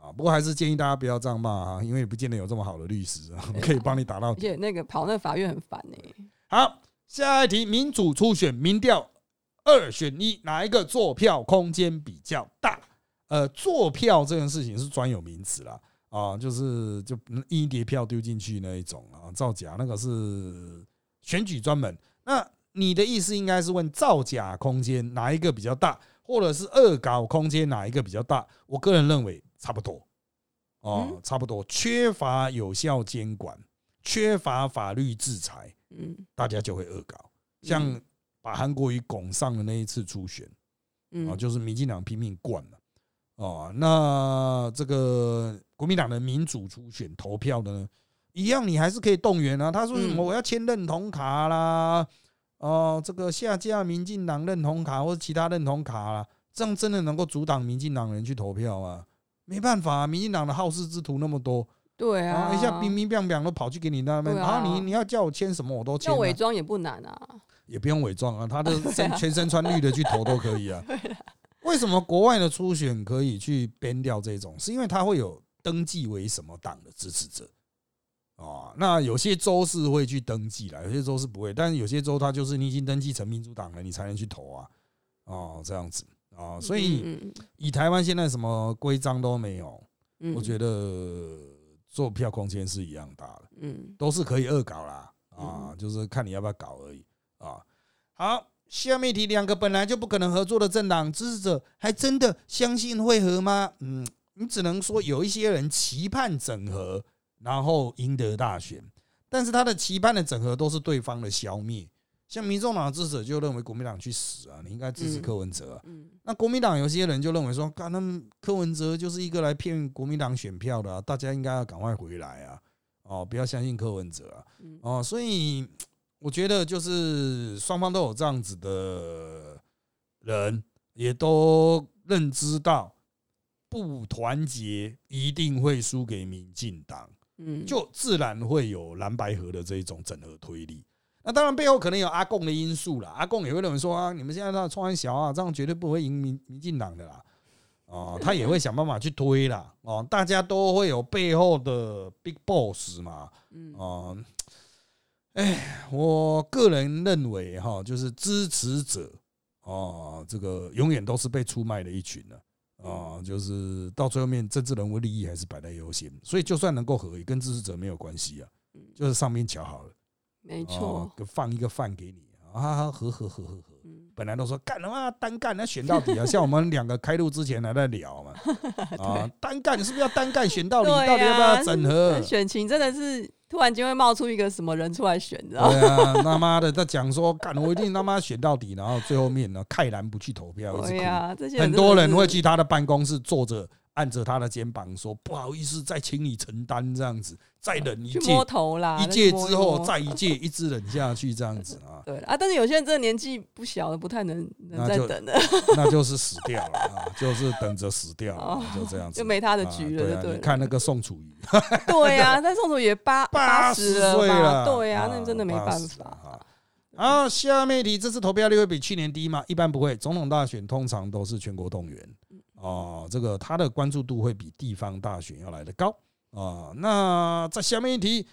Speaker 2: 啊，不过还是建议大家不要这样骂啊，因为不见得有这么好的律师啊，可以帮你打到
Speaker 3: 而且那个跑那个法院很烦哎、
Speaker 2: 好，下一题，民主初选民调二选一，哪一个坐票空间比较大？呃，坐票这件事情是专有名词啦，啊，就是就一叠票丢进去那一种啊，造假那个是选举专门。那你的意思应该是问造假空间哪一个比较大，或者是恶搞空间哪一个比较大？我个人认为差不多，哦
Speaker 3: 嗯，
Speaker 2: 差不多，缺乏有效监管，缺乏法律制裁。
Speaker 3: 嗯
Speaker 2: 大家就会恶搞，像把韩国瑜拱上的那一次初选啊，
Speaker 3: 嗯，
Speaker 2: 就是民进党拼命灌了哦。那这个国民党的民主初选投票的呢，一样你还是可以动员啊。他说什么
Speaker 3: 嗯
Speaker 2: 我要签认同卡啦，哦，这个下架民进党认同卡或者其他认同卡啦，这样真的能够阻挡民进党人去投票啊？没办法、啊，民进党的好事之徒那么多，
Speaker 3: 对啊，
Speaker 2: 啊，一下冰冰冰冰都跑去给你那边，
Speaker 3: 对啊
Speaker 2: 啊，你你要叫我签什么我都签、啊，
Speaker 3: 要伪装也不难啊。
Speaker 2: 也不用伪装啊，他的身全身穿绿的去投都可以啊。为什么国外的初选可以去编掉这种？是因为他会有登记为什么党的支持者啊？那有些州是会去登记啦，有些州是不会，但是有些州它就是你已经登记成民主党了，你才能去投啊。哦，这样子啊，所以
Speaker 3: 嗯
Speaker 2: 以台湾现在什么规章都没有，
Speaker 3: 嗯
Speaker 2: 我觉得做票空间是一样大的。
Speaker 3: 嗯
Speaker 2: 都是可以恶搞啦，啊，就是看你要不要搞而已啊。好，下面一题，两个本来就不可能合作的政党支持者，还真的相信会合吗？嗯，你只能说有一些人期盼整合，然后赢得大选，但是他的期盼的整合都是对方的消灭。像民众党的支持者就认为国民党去死啊，你应该支持
Speaker 3: 嗯
Speaker 2: 柯文哲啊。
Speaker 3: 嗯
Speaker 2: 那国民党有些人就认为说，干他们柯文哲就是一个来骗国民党选票的、啊，大家应该要赶快回来啊！哦，不要相信柯文哲啊！
Speaker 3: 嗯
Speaker 2: 哦，所以我觉得就是双方都有这样子的人，也都认知到不团结一定会输给民进党，
Speaker 3: 嗯，
Speaker 2: 就自然会有蓝白河的这一种整合推力。那当然背后可能有阿贡的因素啦，阿贡也会认为说啊，你们现在在创小啊，这样绝对不会赢民民进党的啦。哦，他也会想办法去推啦。哦，大家都会有背后的 big boss 嘛。
Speaker 3: 嗯
Speaker 2: 哦，哎，我个人认为哈，就是支持者哦，这个永远都是被出卖的一群啊。哦，就是到最后面，政治人物利益还是摆在优先，所以就算能够合，一跟支持者没有关系啊，
Speaker 3: 嗯
Speaker 2: 就是上面瞧好了，
Speaker 3: 没错
Speaker 2: 哦，，放一个饭给你啊，合合合合合。
Speaker 3: 嗯
Speaker 2: 本来都说干他妈单干，那选到底啊！像我们两个开录之前还在聊嘛，啊，单干是不是要单干选到底？
Speaker 3: 对
Speaker 2: 到底要不要
Speaker 3: 啊
Speaker 2: 整合？
Speaker 3: 选情真的是突然间会冒出一个什么人出来选，你知道吗？
Speaker 2: 对啊，他妈的在讲说干，我一定他妈选到底，然后最后面呢，慨然不去投票。
Speaker 3: 对呀，这些
Speaker 2: 很多人会
Speaker 3: 去，
Speaker 2: 去他的办公室坐着按着他的肩膀说：“不好意思，再请你承担这样子，再忍一
Speaker 3: 去
Speaker 2: 届，
Speaker 3: 摸头啦，
Speaker 2: 一届之后再一届，一直忍下去这样子啊，
Speaker 3: 对啊，但是有些人真的年纪不小了，不太能能再等了，
Speaker 2: 那就是死掉了啊，就是等着死掉就这样子，
Speaker 3: 就没他的
Speaker 2: 啊
Speaker 3: 局了就对
Speaker 2: 你看那个宋楚瑜，
Speaker 3: 对呀、但宋楚瑜八
Speaker 2: 八
Speaker 3: 十？
Speaker 2: 岁了，
Speaker 3: 对呀、那真的没办法。
Speaker 2: 啊。好，下面一题，这次投票率会比去年低吗？一般不会，总统大选通常都是全国动员哦，这个他的关注度会比地方大选要来的高啊。那在下面一题，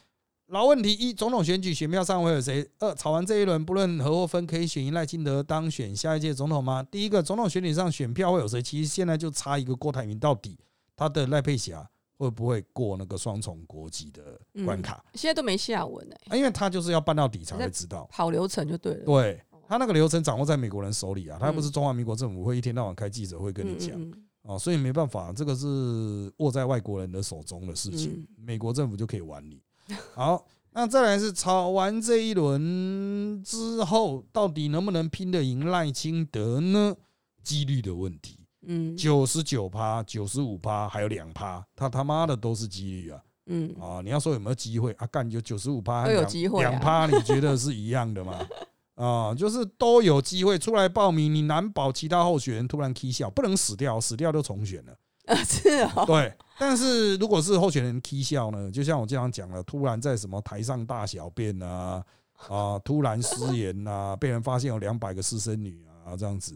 Speaker 2: 老问题一：总统选举选票上会有谁？二吵完这一轮，不论和或分，可以选赢赖清德当选下一届总统吗？第一个，总统选举上选票会有谁？其实现在就差一个郭台铭，到底他的赖佩霞会不会过那个双重国籍的关卡？
Speaker 3: 现在都没下文哎、
Speaker 2: 啊，因为他就是要办到底才会知道。
Speaker 3: 跑流程就对了。
Speaker 2: 对他那个流程掌握在美国人手里啊，他又不是中华民国政府会一天到晚开记者会跟你讲
Speaker 3: 嗯嗯
Speaker 2: 哦，所以没办法，这个是握在外国人的手中的事情
Speaker 3: 嗯，
Speaker 2: 美国政府就可以玩你。好，那再来是炒完这一轮之后，到底能不能拼得赢赖清德呢？几率的问题，
Speaker 3: 嗯
Speaker 2: 九十九趴、九十五趴，还有两趴，他他妈的都是几率啊！
Speaker 3: 嗯，
Speaker 2: 啊，你要说有没有机会啊？干就九十五趴，
Speaker 3: 都有机会啊
Speaker 2: 两趴，你觉得是一样的吗？啊，就是都有机会出来报名，你难保其他候选人突然 k 笑，不能死掉，死掉就重选了。
Speaker 3: 啊是哦，
Speaker 2: 对，但是如果是候选人 k 笑呢，就像我经常讲了，突然在什么台上大小便啊，啊，突然失言啊，被人发现有两百个私生女啊，这样子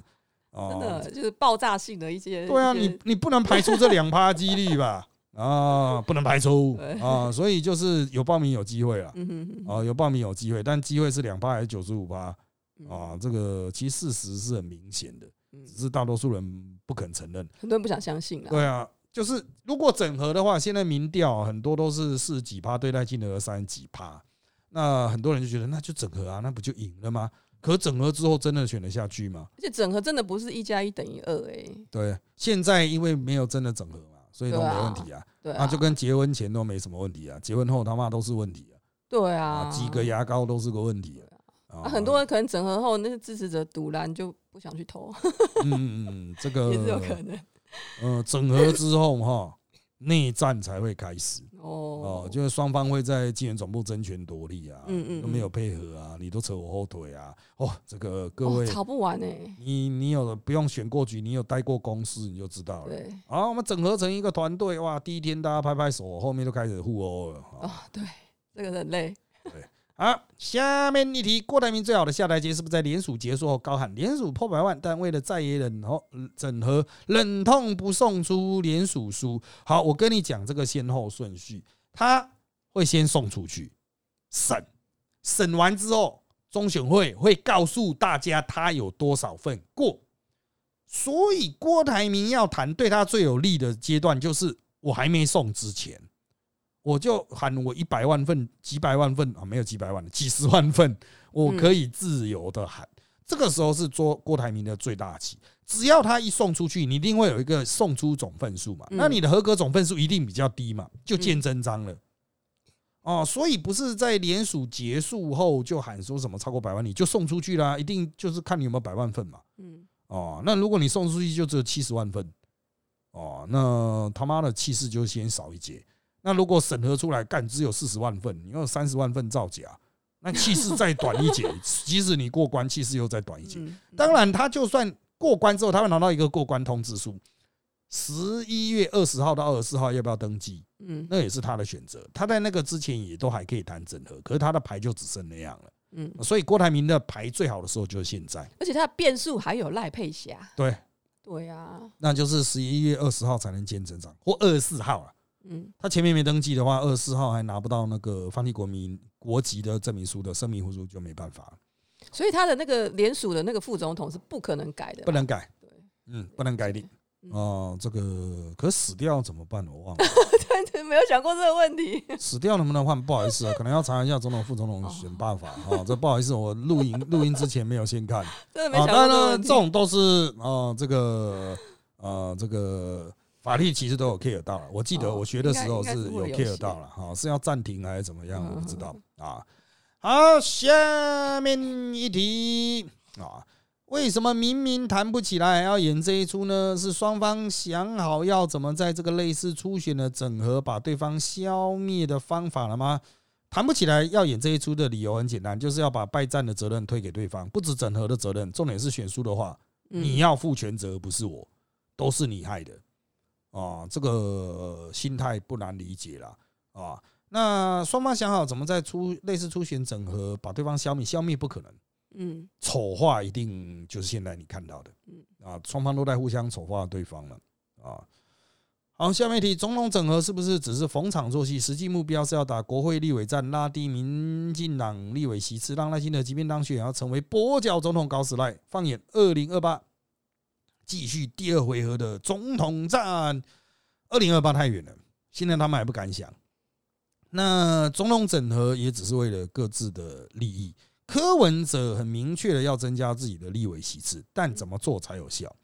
Speaker 2: 啊，
Speaker 3: 真的就是爆炸性的一些。
Speaker 2: 对啊，你你不能排除这两趴几率吧？啊，不能排除啊，所以就是有报名有机会了。啊，有报名有机会，但机会是两趴还是九十五趴
Speaker 3: 嗯
Speaker 2: 啊？这个其实事实是很明显的，
Speaker 3: 嗯
Speaker 2: 只是大多数人不肯承认。
Speaker 3: 很多人不想相信啊。
Speaker 2: 对啊，就是如果整合的话，现在民调很多都是四十几趴对待金额三十几趴，那很多人就觉得那就整合啊，那不就赢了吗？可整合之后真的选得下去吗？
Speaker 3: 而且整合真的不是一加一等于二哎。
Speaker 2: 对，现在因为没有真的整合嘛，所以都没问题啊。
Speaker 3: 对啊，
Speaker 2: 那就跟结婚前都没什么问题啊，结婚后他妈都是问题啊，
Speaker 3: 对
Speaker 2: 啊，
Speaker 3: 啊，
Speaker 2: 几个牙膏都是个问题啊。
Speaker 3: 啊，很多人可能整合后，那些支持者堵拦就不想去投，
Speaker 2: 嗯嗯嗯，这个
Speaker 3: 也是有可能。
Speaker 2: 呃，整合之后哈，内战才会开始
Speaker 3: 哦
Speaker 2: 哦，就是双方会在金源总部争权夺利啊，
Speaker 3: 嗯嗯
Speaker 2: 都没有配合啊，你都扯我后腿啊，哦，这个各
Speaker 3: 哦
Speaker 2: 位，
Speaker 3: 吵不完哎。
Speaker 2: 你你有不用选过局，你有待过公司，你就知道了。
Speaker 3: 对
Speaker 2: 好，我们整合成一个团队，哇，第一天大家拍拍手，后面就开始互殴了。
Speaker 3: 哦，对，这个很累。
Speaker 2: 好，下面一题，郭台铭最好的下台阶是不是在联署结束后高喊联署破百万，但为了在野忍哦整合，忍痛不送出联署书？好，我跟你讲这个先后顺序，他会先送出去审，审完之后，中选会会告诉大家他有多少份过。所以郭台铭要谈对他最有利的阶段，就是我还没送之前。我就喊我一百万份、几百万份啊，没有几百万的，几十万份，我可以自由的喊。这个时候是做郭台铭的最大棋，只要他一送出去，你一定会有一个送出总份数嘛，
Speaker 3: 嗯
Speaker 2: 那你的合格总份数一定比较低嘛，就见真章了。哦，所以不是在联署结束后就喊说什么超过百万你就送出去啦，一定就是看你有没有百万份嘛。
Speaker 3: 嗯，
Speaker 2: 哦，那如果你送出去就只有七十万份，哦，那他妈的气势就先少一截。那如果审核出来干只有四十万份，你有三十万份造假，那气势再短一截，即使你过关，气势又再短一截。
Speaker 3: 嗯
Speaker 2: 当然，他就算过关之后，他会拿到一个过关通知书，十一月二十号到二十四号要不要登记，
Speaker 3: 嗯
Speaker 2: 那也是他的选择。他在那个之前也都还可以谈整合，可是他的牌就只剩那样了。
Speaker 3: 嗯，
Speaker 2: 所以郭台铭的牌最好的时候就是现在，
Speaker 3: 而且他的变数还有赖佩霞。
Speaker 2: 对，
Speaker 3: 对啊，
Speaker 2: 那就是十一月二十号才能见真章，或二十四号了。
Speaker 3: 嗯
Speaker 2: 他前面没登记的话，二十四号还拿不到那个放弃国民国籍的证明书的声明书就没办法了，
Speaker 3: 所以他的那个联署的那个副总统是不可能改的，
Speaker 2: 不能改
Speaker 3: 对，
Speaker 2: 嗯，不能改的。
Speaker 3: 嗯
Speaker 2: 哦，这个可死掉怎么办？我忘了，
Speaker 3: 对对，没有想过这个问题。
Speaker 2: 死掉能不能换？不好意思啊，可能要查一下总统、副总统选办法啊。这不好意思，我录音 录音之前没有先看啊。
Speaker 3: 真的没想
Speaker 2: 当然了，
Speaker 3: 这
Speaker 2: 种都是啊，这个呃，这个法律其实都有 care 到了。我记得
Speaker 3: 哦
Speaker 2: 我学的时候是有 care 到了，哈，是要暂停还是怎么样？
Speaker 3: 嗯
Speaker 2: 我不知道啊。好，下面一题啊，为什么明明谈不起来，还要演这一出呢？是双方想好要怎么在这个类似初选的整合，把对方消灭的方法了吗？谈不起来要演这一出的理由很简单，就是要把败战的责任推给对方，不止整合的责任，重点是选输的话，
Speaker 3: 嗯
Speaker 2: 你要负全责，不是我，都是你害的啊！这个心态不难理解了啊。那双方想好怎么在出类似出选整合，把对方消灭，消灭不可能，
Speaker 3: 嗯
Speaker 2: 丑化一定就是现在你看到的
Speaker 3: 嗯
Speaker 2: 啊，双方都在互相丑化对方了啊。好，下面一题，总统整合是不是只是逢场作戏？实际目标是要打国会立委战，拉低民进党立委席次，让赖清德即便当选，也要成为跛脚总统搞死赖。放眼二零二八，继续第二回合的总统战。二零二八太远了，现在他们还不敢想。那总统整合也只是为了各自的利益。柯文哲很明确的要增加自己的立委席次，但怎么做才有效？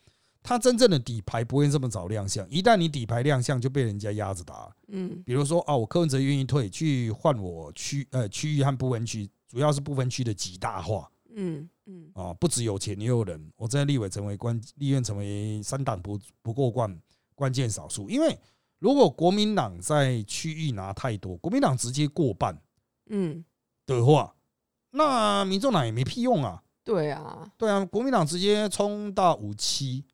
Speaker 2: 他真正的底牌不会这么早亮相，一旦你底牌亮相，就被人家压着打。
Speaker 3: 嗯
Speaker 2: 比如说啊，我柯文哲愿意退，去换我区呃区域和不分区，主要是不分区的极大化
Speaker 3: 嗯嗯
Speaker 2: 啊，不只有钱也有人。我在立委成为关立院成为三党不不过关关键少数，因为如果国民党在区域拿太多，国民党直接过半
Speaker 3: 嗯，
Speaker 2: 的话，那民众党也没屁用啊。
Speaker 3: 对啊，
Speaker 2: 对啊，国民党直接冲到五七，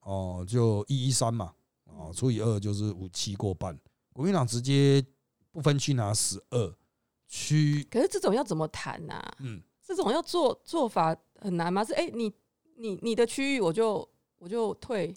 Speaker 2: 哦，就一一三嘛，哦，除以二就是五七过半。国民党直接不分区拿十二区，
Speaker 3: 可是这种要怎么谈呐？
Speaker 2: 嗯，
Speaker 3: 这种要做做法很难吗？是哎、你你你的区域我就我就退，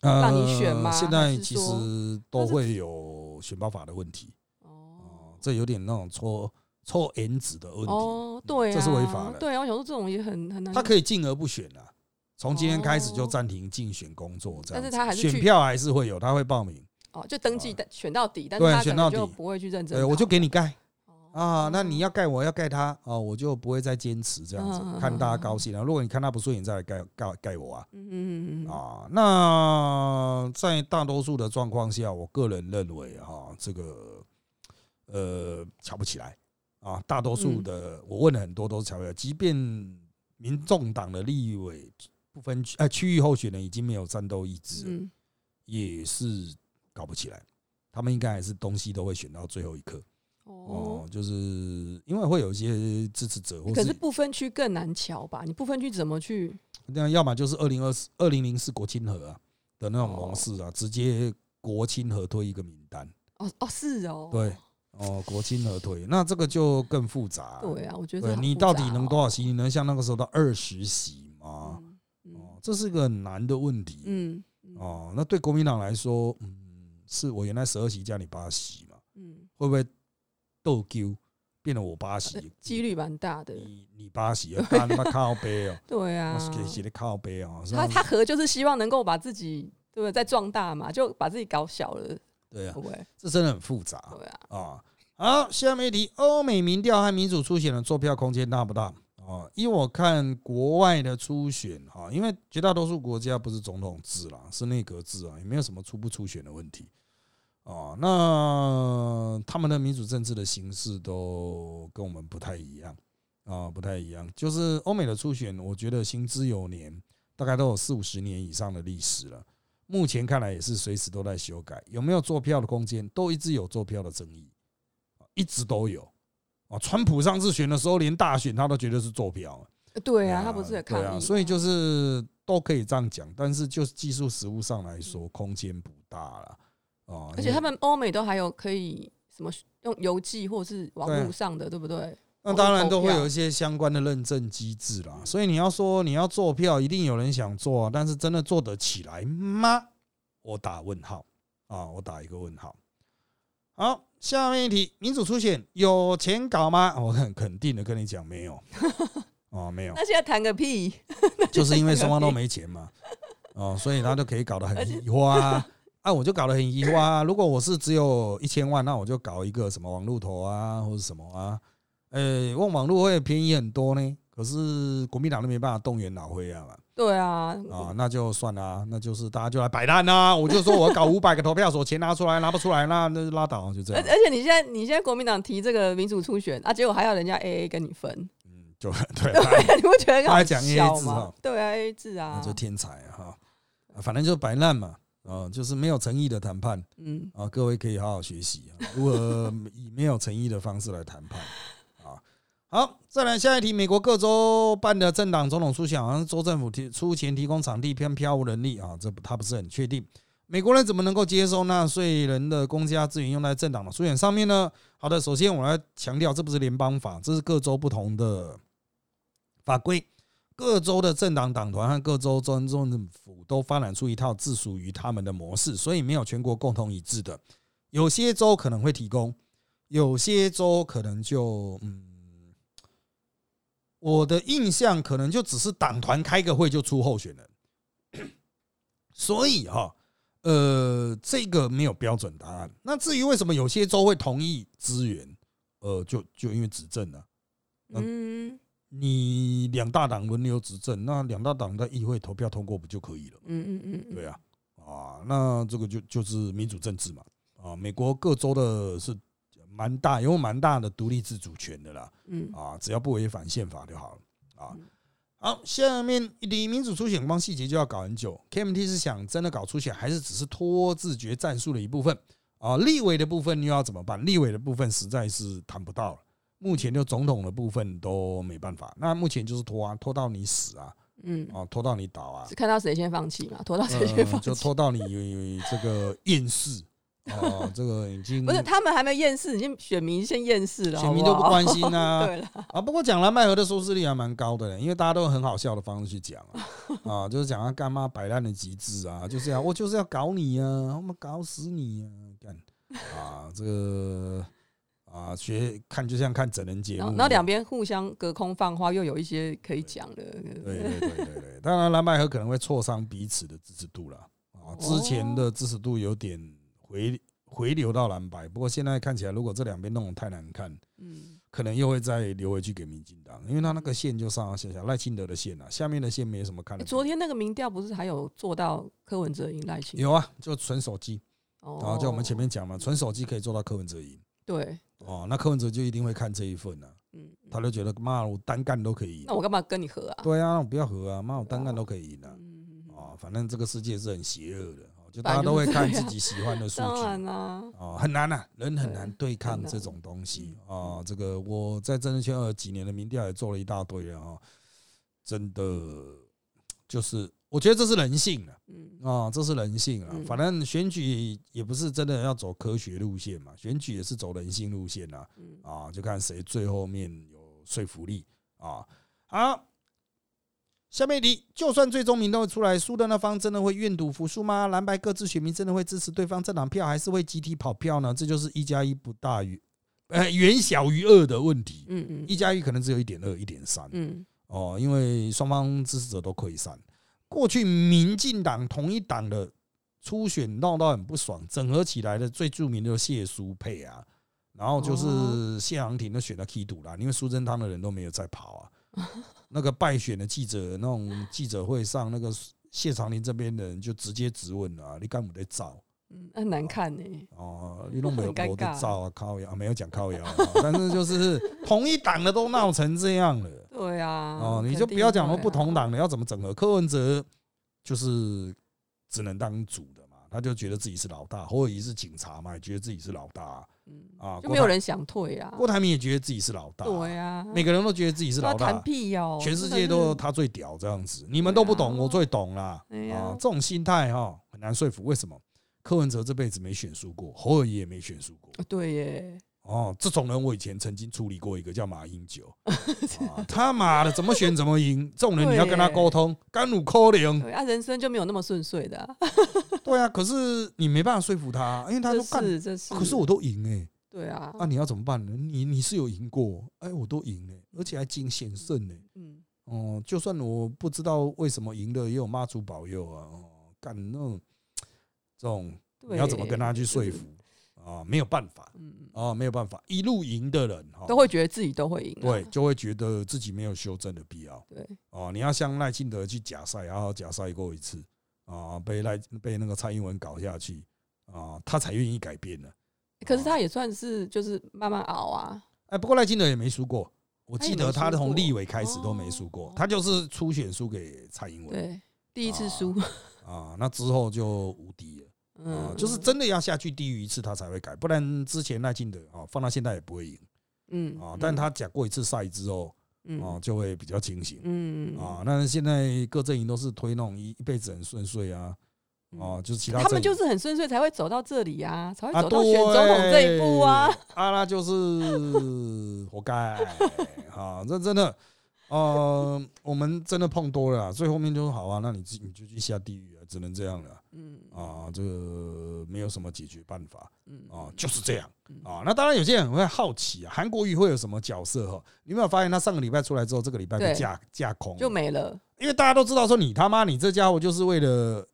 Speaker 3: 让你选吗
Speaker 2: 呃现在其
Speaker 3: 说
Speaker 2: 实都会有选包法的问题，
Speaker 3: 哦
Speaker 2: 哦，这有点那种抽抽颜值的问题，
Speaker 3: 哦，对啊，
Speaker 2: 这是违法的
Speaker 3: 对啊，我想说这种也很很难。
Speaker 2: 他可以进而不选啊。从今天开始就
Speaker 3: 哦
Speaker 2: 暂停竞选工作，这样子。
Speaker 3: 但是他还是
Speaker 2: 选票还是会有，他会报名。
Speaker 3: 哦，就登记的选到底，但
Speaker 2: 对
Speaker 3: 是他可能
Speaker 2: 选到底
Speaker 3: 就不会去认真
Speaker 2: 对，我就给你盖
Speaker 3: 哦
Speaker 2: 啊。那你要盖，我要盖他啊，我就不会再坚持这样子看大家高兴了。如果你看他不顺眼，再来盖盖盖我啊
Speaker 3: 嗯嗯嗯嗯
Speaker 2: 啊。那在大多数的状况下，我个人认为哈，这个呃瞧不起来啊。大多数的我问了很多都是瞧不起来，即便民众党的立委不分区呃区域候选人已经没有战斗意志也是搞不起来。他们应该还是东西都会选到最后一刻
Speaker 3: 哦
Speaker 2: 哦，。就是因为会有一些支持者，
Speaker 3: 可是不分区更难瞧吧？你不分区怎么去？
Speaker 2: 那要么就是二零二四二零零四国清河啊的那种模式啊，直接国清合推一个名单，
Speaker 3: 哦哦，是哦，
Speaker 2: 对哦，国清合推，那这个就更复杂。
Speaker 3: 对啊，我觉得
Speaker 2: 对你到底能多少席？你能像那个时候的二十席吗？
Speaker 3: 嗯嗯
Speaker 2: 哦，这是一个很难的问题。
Speaker 3: 嗯嗯
Speaker 2: 哦，那对国民党来说，嗯，是我原来十二席加你八席嘛，
Speaker 3: 嗯，
Speaker 2: 会不会斗丢变成我八席
Speaker 3: 呃？几率蛮大的。
Speaker 2: 你你八席，干他妈靠背哦，
Speaker 3: 对啊
Speaker 2: 可以写的靠背哦。
Speaker 3: 他他和就是希望能够把自己对不对再壮大嘛，就把自己搞小了，
Speaker 2: 对啊
Speaker 3: 会，不会？
Speaker 2: 这真的很复杂
Speaker 3: 对啊，
Speaker 2: 啊。好，下面一题，欧美民调和民主初选的坐票空间大不大？哦，因为我看国外的初选哈，因为绝大多数国家不是总统制啦，是内阁制啊，也没有什么初不初选的问题哦。那他们的民主政治的形式都跟我们不太一样啊，不太一样。就是欧美的初选，我觉得行之有年，大概都有四五十年以上的历史了。目前看来也是随时都在修改，有没有做票的空间，都一直有做票的争议，一直都有。啊，川普上次选的时候，连大选他都觉得是做票。
Speaker 3: 呃对啊，他不是也抗
Speaker 2: 对啊，所以就是都可以这样讲，但是就是技术实务上来说，空间不大了啊。
Speaker 3: 而且他们欧美都还有可以什么用邮寄或者是网络上的，对不对？
Speaker 2: 那当然都会有一些相关的认证机制啦。所以你要说你要做票，一定有人想做啊，但是真的做得起来吗？我打问号啊，我打一个问号。好，下面一题，民主出选有钱搞吗？我很肯定的跟你讲，没有。哦，没有，
Speaker 3: 那现在谈个屁！
Speaker 2: 就是因为双方都 没钱嘛，哦，所以他就可以搞得很移花啊。啊，我就搞得很疑惑啊。如果我是只有一千万，那我就搞一个什么网络头啊，或者什么啊，呃，问网络会便宜很多呢。可是国民党都没办法动员老灰啊嘛，
Speaker 3: 对啊，
Speaker 2: 啊，那就算啦，那就是大家就来摆烂啦。我就说我搞五百个投票所，钱拿出来拿不出来，那那就拉倒，就这样。
Speaker 3: 而而且你现在你现在国民党提这个民主初选啊，结果还要人家 A A 跟你分，
Speaker 2: 嗯，就对，
Speaker 3: 对，你不觉得
Speaker 2: 他还讲 AA 制哈？
Speaker 3: 对啊，A 制啊
Speaker 2: 那，就天才啊哈，啊反正就摆烂嘛，啊，就是没有诚意的谈判
Speaker 3: 嗯，
Speaker 2: 啊，各位可以好好学习啊，如何 以没有诚意的方式来谈判啊。好，再来下一题，美国各州办的政党总统初选，好像是州政府提出钱提供场地，偏飘无人力啊，这他不是很确定。美国人怎么能够接受纳税人的公家资源用在政党的初选上面呢？好的，首先我来强调，这不是联邦法，这是各州不同的法规。各州的政党党团和各州州政府都发展出一套自属于他们的模式，所以没有全国共同一致的。有些州可能会提供，有些州可能就嗯，我的印象可能就只是党团开个会就出候选人，所以哈，呃，这个没有标准答案。那至于为什么有些州会同意支援，呃，就就因为执政啊，
Speaker 3: 嗯
Speaker 2: 你两大党轮流执政，那两大党在议会投票通过不就可以了？
Speaker 3: 嗯嗯嗯嗯，
Speaker 2: 对啊，啊，那这个就就是民主政治嘛，啊，美国各州的是蛮大，有蛮大的独立自主权的啦，
Speaker 3: 嗯
Speaker 2: 啊，只要不违反宪法就好了啊
Speaker 3: 嗯。
Speaker 2: 好，下面离民主初选光细节就要搞很久。KMT 是想真的搞初选，还是只是拖自觉战术的一部分啊？立委的部分又要怎么办？立委的部分实在是谈不到了。目前就总统的部分都没办法，那目前就是拖啊，拖到你死啊，
Speaker 3: 嗯，
Speaker 2: 哦，拖到你倒啊。
Speaker 3: 是，看到谁先放弃嘛，拖到谁先
Speaker 2: 呃，
Speaker 3: 放弃。
Speaker 2: 就拖到你这个厌世哦，这个已经
Speaker 3: 不是他们还没厌世，已经选民先厌世了，
Speaker 2: 选民都不关心啊。
Speaker 3: 对了，
Speaker 2: 啊。不过讲了麦河的收视率还蛮高的，因为大家都用很好笑的方式去讲啊，啊，就是讲他干妈摆烂的极致啊，就是要我就是要搞你啊，我们搞死你啊，干。啊，这个啊学看就像看整人节目一样，
Speaker 3: 然后然后两边互相隔空放话，又有一些可以讲的。
Speaker 2: 对对对对对，当然蓝白河可能会挫伤彼此的支持度了啊，之前的支持度有点回回流到蓝白，不过现在看起来，如果这两边弄得太难看，
Speaker 3: 嗯，
Speaker 2: 可能又会再流回去给民进党，因为他那个线就上上下下，赖清德的线啊，下面的线没什么看的。
Speaker 3: 诶昨天那个民调不是还有做到柯文哲赢赖清？
Speaker 2: 有啊，就纯手机，
Speaker 3: 哦
Speaker 2: 然后就我们前面讲嘛，纯手机可以做到柯文哲赢
Speaker 3: 对，
Speaker 2: 哦，那柯文哲就一定会看这一份啊，
Speaker 3: 嗯，
Speaker 2: 他就觉得妈我单干都可以赢
Speaker 3: 那，我干嘛跟你合啊？
Speaker 2: 对啊，那我不要合啊，妈我单干都可以赢啊。
Speaker 3: 嗯，
Speaker 2: 哦，反正这个世界是很邪恶的，哦就大家都会看自己喜欢的数
Speaker 3: 当
Speaker 2: 据。
Speaker 3: 然啦，
Speaker 2: 哦，很难呐、人很难
Speaker 3: 对
Speaker 2: 对抗这种东西
Speaker 3: 嗯
Speaker 2: 啊。这个我在政治圈有几年的民调也做了一大堆了啊，真的就是我觉得这是人性了
Speaker 3: 嗯
Speaker 2: 啊，这是人性啊。
Speaker 3: 嗯
Speaker 2: 反正选举也不是真的要走科学路线嘛，选举也是走人性路线啊。
Speaker 3: 嗯，
Speaker 2: 啊，就看谁最后面有说服力啊。好，下面一题，就算最终民调出来，输的那方真的会愿赌服输吗？蓝白各自选民真的会支持对方政党票，还是会集体跑票呢？这就是一加一不大于呃远小于二的问题。
Speaker 3: 嗯嗯
Speaker 2: 一加一可能只有一点二、一点三
Speaker 3: 嗯
Speaker 2: 哦，因为双方支持者都溃散。过去民进党同一党的初选闹到很不爽，整合起来的最著名的就是谢淑佩啊，然后就是
Speaker 3: 哦
Speaker 2: 谢长廷都选了 K 赌啦，因为苏贞昌的人都没有在跑啊。那个败选的记者那种记者会上，那个谢长廷这边的人就直接质问啊，你敢不得照？
Speaker 3: 嗯，很难看呢。
Speaker 2: 哦，你弄没有我的
Speaker 3: 尬
Speaker 2: 照啊，靠腰啊，没有讲靠腰啊，但是就是同一党的都闹成这样了。
Speaker 3: 对啊，
Speaker 2: 哦，你就不要讲说不同
Speaker 3: 啊，
Speaker 2: 党的要怎么整合。柯文哲就是只能当主的嘛，他就觉得自己是老大，侯友谊是警察嘛，也觉得自己是老大啊
Speaker 3: 嗯，
Speaker 2: 啊。
Speaker 3: 就没有人想退啊。
Speaker 2: 郭台铭也觉得自己是老大，
Speaker 3: 对啊，
Speaker 2: 每个人都觉得自己是老大
Speaker 3: 谈，屁哦，
Speaker 2: 全世界都他最屌这样子，你们都不懂，我最懂啦啊！这种心态哈很难说服。为什么？柯文哲这辈子没选输过，侯友宜也没选输过。
Speaker 3: 对耶，
Speaker 2: 哦，这种人我以前曾经处理过一个叫马英九，啊他妈的怎么选怎么赢，这种人你要跟他沟通，甘努可怜。
Speaker 3: 对啊，人生就没有那么顺遂的啊，
Speaker 2: 对啊，可是你没办法说服他，因为他
Speaker 3: 这
Speaker 2: 说干，可是我都赢哎，
Speaker 3: 对啊，
Speaker 2: 那你要怎么办呢？你你是有赢过，哎，我都赢哎，而且还惊险胜呢。
Speaker 3: 嗯，
Speaker 2: 哦，就算我不知道为什么赢了，也有妈祖保佑啊。哦，干那种这种，你要怎么跟他去说服？啊？没有办法。
Speaker 3: 嗯，
Speaker 2: 啊，没有办法，一路赢的人哈，
Speaker 3: 都会觉得自己都会赢啊，
Speaker 2: 对，就会觉得自己没有修正的必要。
Speaker 3: 对，
Speaker 2: 哦，你要像赖清德去假赛，然后假赛过一次。啊，被赖被那个蔡英文搞下去。啊，他才愿意改变呢。
Speaker 3: 可是他也算是就是慢慢熬啊，
Speaker 2: 哎，不过赖清德也没输过。我记得他从立委开始都没输过。
Speaker 3: 哦，
Speaker 2: 他就是初选输给蔡英文。
Speaker 3: 对，第一次输，
Speaker 2: 啊，那之后就无敌了啊，
Speaker 3: 嗯，
Speaker 2: 就是真的要下去地狱一次他才会改，不然之前赖清德啊放到现在也不会赢
Speaker 3: 嗯
Speaker 2: 啊，但他讲过一次赛之后
Speaker 3: 嗯
Speaker 2: 啊就会比较清醒
Speaker 3: 嗯
Speaker 2: 啊，那现在各阵营都是推那种一一辈子很顺遂啊啊，就是其他
Speaker 3: 他们就是很顺遂才会走到这里啊，才会
Speaker 2: 啊，
Speaker 3: 走到选总统这一步啊。
Speaker 2: 对，啊，那就是 活该啊！这真的，呃，我们真的碰多了啦，最后面就是好啊，那你自你就去下地狱啊，只能这样了
Speaker 3: 嗯
Speaker 2: 啊，这个没有什么解决办法
Speaker 3: 嗯
Speaker 2: 啊，就是这样啊。那当然有些人会好奇啊，韩国瑜会有什么角色哈？你有没有发现他上个礼拜出来之后，这个礼拜被架架空，
Speaker 3: 就没了。
Speaker 2: 因为大家都知道说你他妈你这家伙就是为了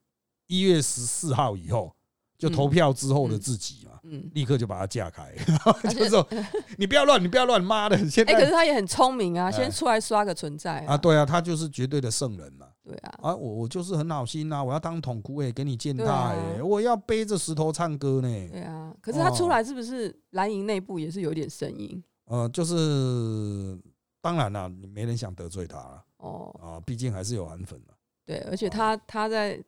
Speaker 2: 一月十四号以后就投票之后的自己嘛，
Speaker 3: 嗯，
Speaker 2: 立刻就把他架开，就是说你不要乱，你不要乱，妈的！现
Speaker 3: 哎，可是他也很聪明啊，
Speaker 2: 哎
Speaker 3: 先出来刷个存在
Speaker 2: 啊，对啊，他就是绝对的圣人嘛。
Speaker 3: 对啊，
Speaker 2: 啊，我我就是很好心呐，我要当桶哭哎，给你践踏哎，我要背着石头唱歌呢。
Speaker 3: 对啊。可是他出
Speaker 2: 哦
Speaker 3: 来是不是蓝营内部也是有点声音？
Speaker 2: 呃，就是当然啦，你没人想得罪他了
Speaker 3: 哦，
Speaker 2: 啊，毕竟还是有韩粉的。
Speaker 3: 对，而且他他在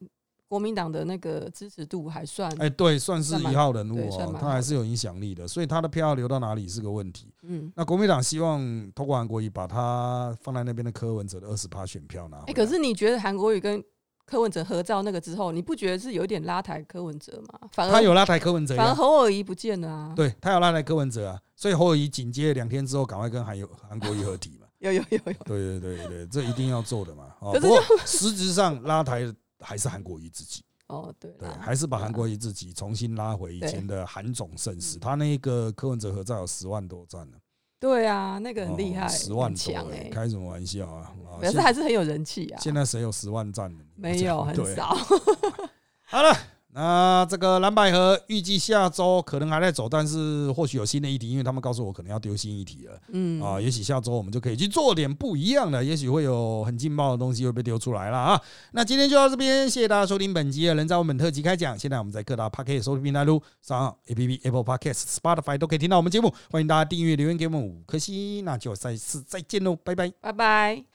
Speaker 3: 国民党的那个支持度还算，
Speaker 2: 哎，对，算是一号人物哦，他还是有影响力的，所以他的票要流到哪里是个问题。
Speaker 3: 嗯，
Speaker 2: 那国民党希望通过韩国瑜把他放在那边的柯文哲的二十趴选票拿。
Speaker 3: 哎，可是你觉得韩国瑜跟柯文哲合照那个之后，你不觉得是有一点拉抬柯文哲吗？反而
Speaker 2: 他有拉抬柯文哲，
Speaker 3: 反而侯友谊不见了啊。
Speaker 2: 对他有拉抬柯文哲啊，所以侯友谊紧接两天之后赶快跟韩有韩国瑜合体嘛。
Speaker 3: 有有有有，
Speaker 2: 对对对对，这一定要做的嘛。哦，
Speaker 3: 可是
Speaker 2: 不过实质上拉抬还是韩国瑜自己，
Speaker 3: 哦对
Speaker 2: 对，还是把韩国瑜自己重新拉回以前的韩总盛世。
Speaker 3: 嗯
Speaker 2: 他那个柯文哲合照有十万多赞呢，
Speaker 3: 对啊，那个很厉害，
Speaker 2: 哦十万
Speaker 3: 强哎，
Speaker 2: 欸开什么玩笑啊！啊
Speaker 3: 可是
Speaker 2: 现
Speaker 3: 还是很有人气啊。
Speaker 2: 现在谁有十万赞呢？
Speaker 3: 没有 很少，
Speaker 2: 好了，那这个蓝百合预计下周可能还在走，但是或许有新的议题，因为他们告诉我可能要丢新议题了
Speaker 3: 嗯
Speaker 2: 啊。也许下周我们就可以去做点不一样的，也许会有很劲爆的东西会被丢出来了啊。那今天就到这边，谢谢大家收听本集的人在我们特辑开讲。现在我们在各大 Podcast 收听平台如上 A P P、Apple Podcast、Spotify 都可以听到我们节目，欢迎大家订阅、留言给我们五颗星。那就下次再见喽，拜拜。
Speaker 3: 拜拜。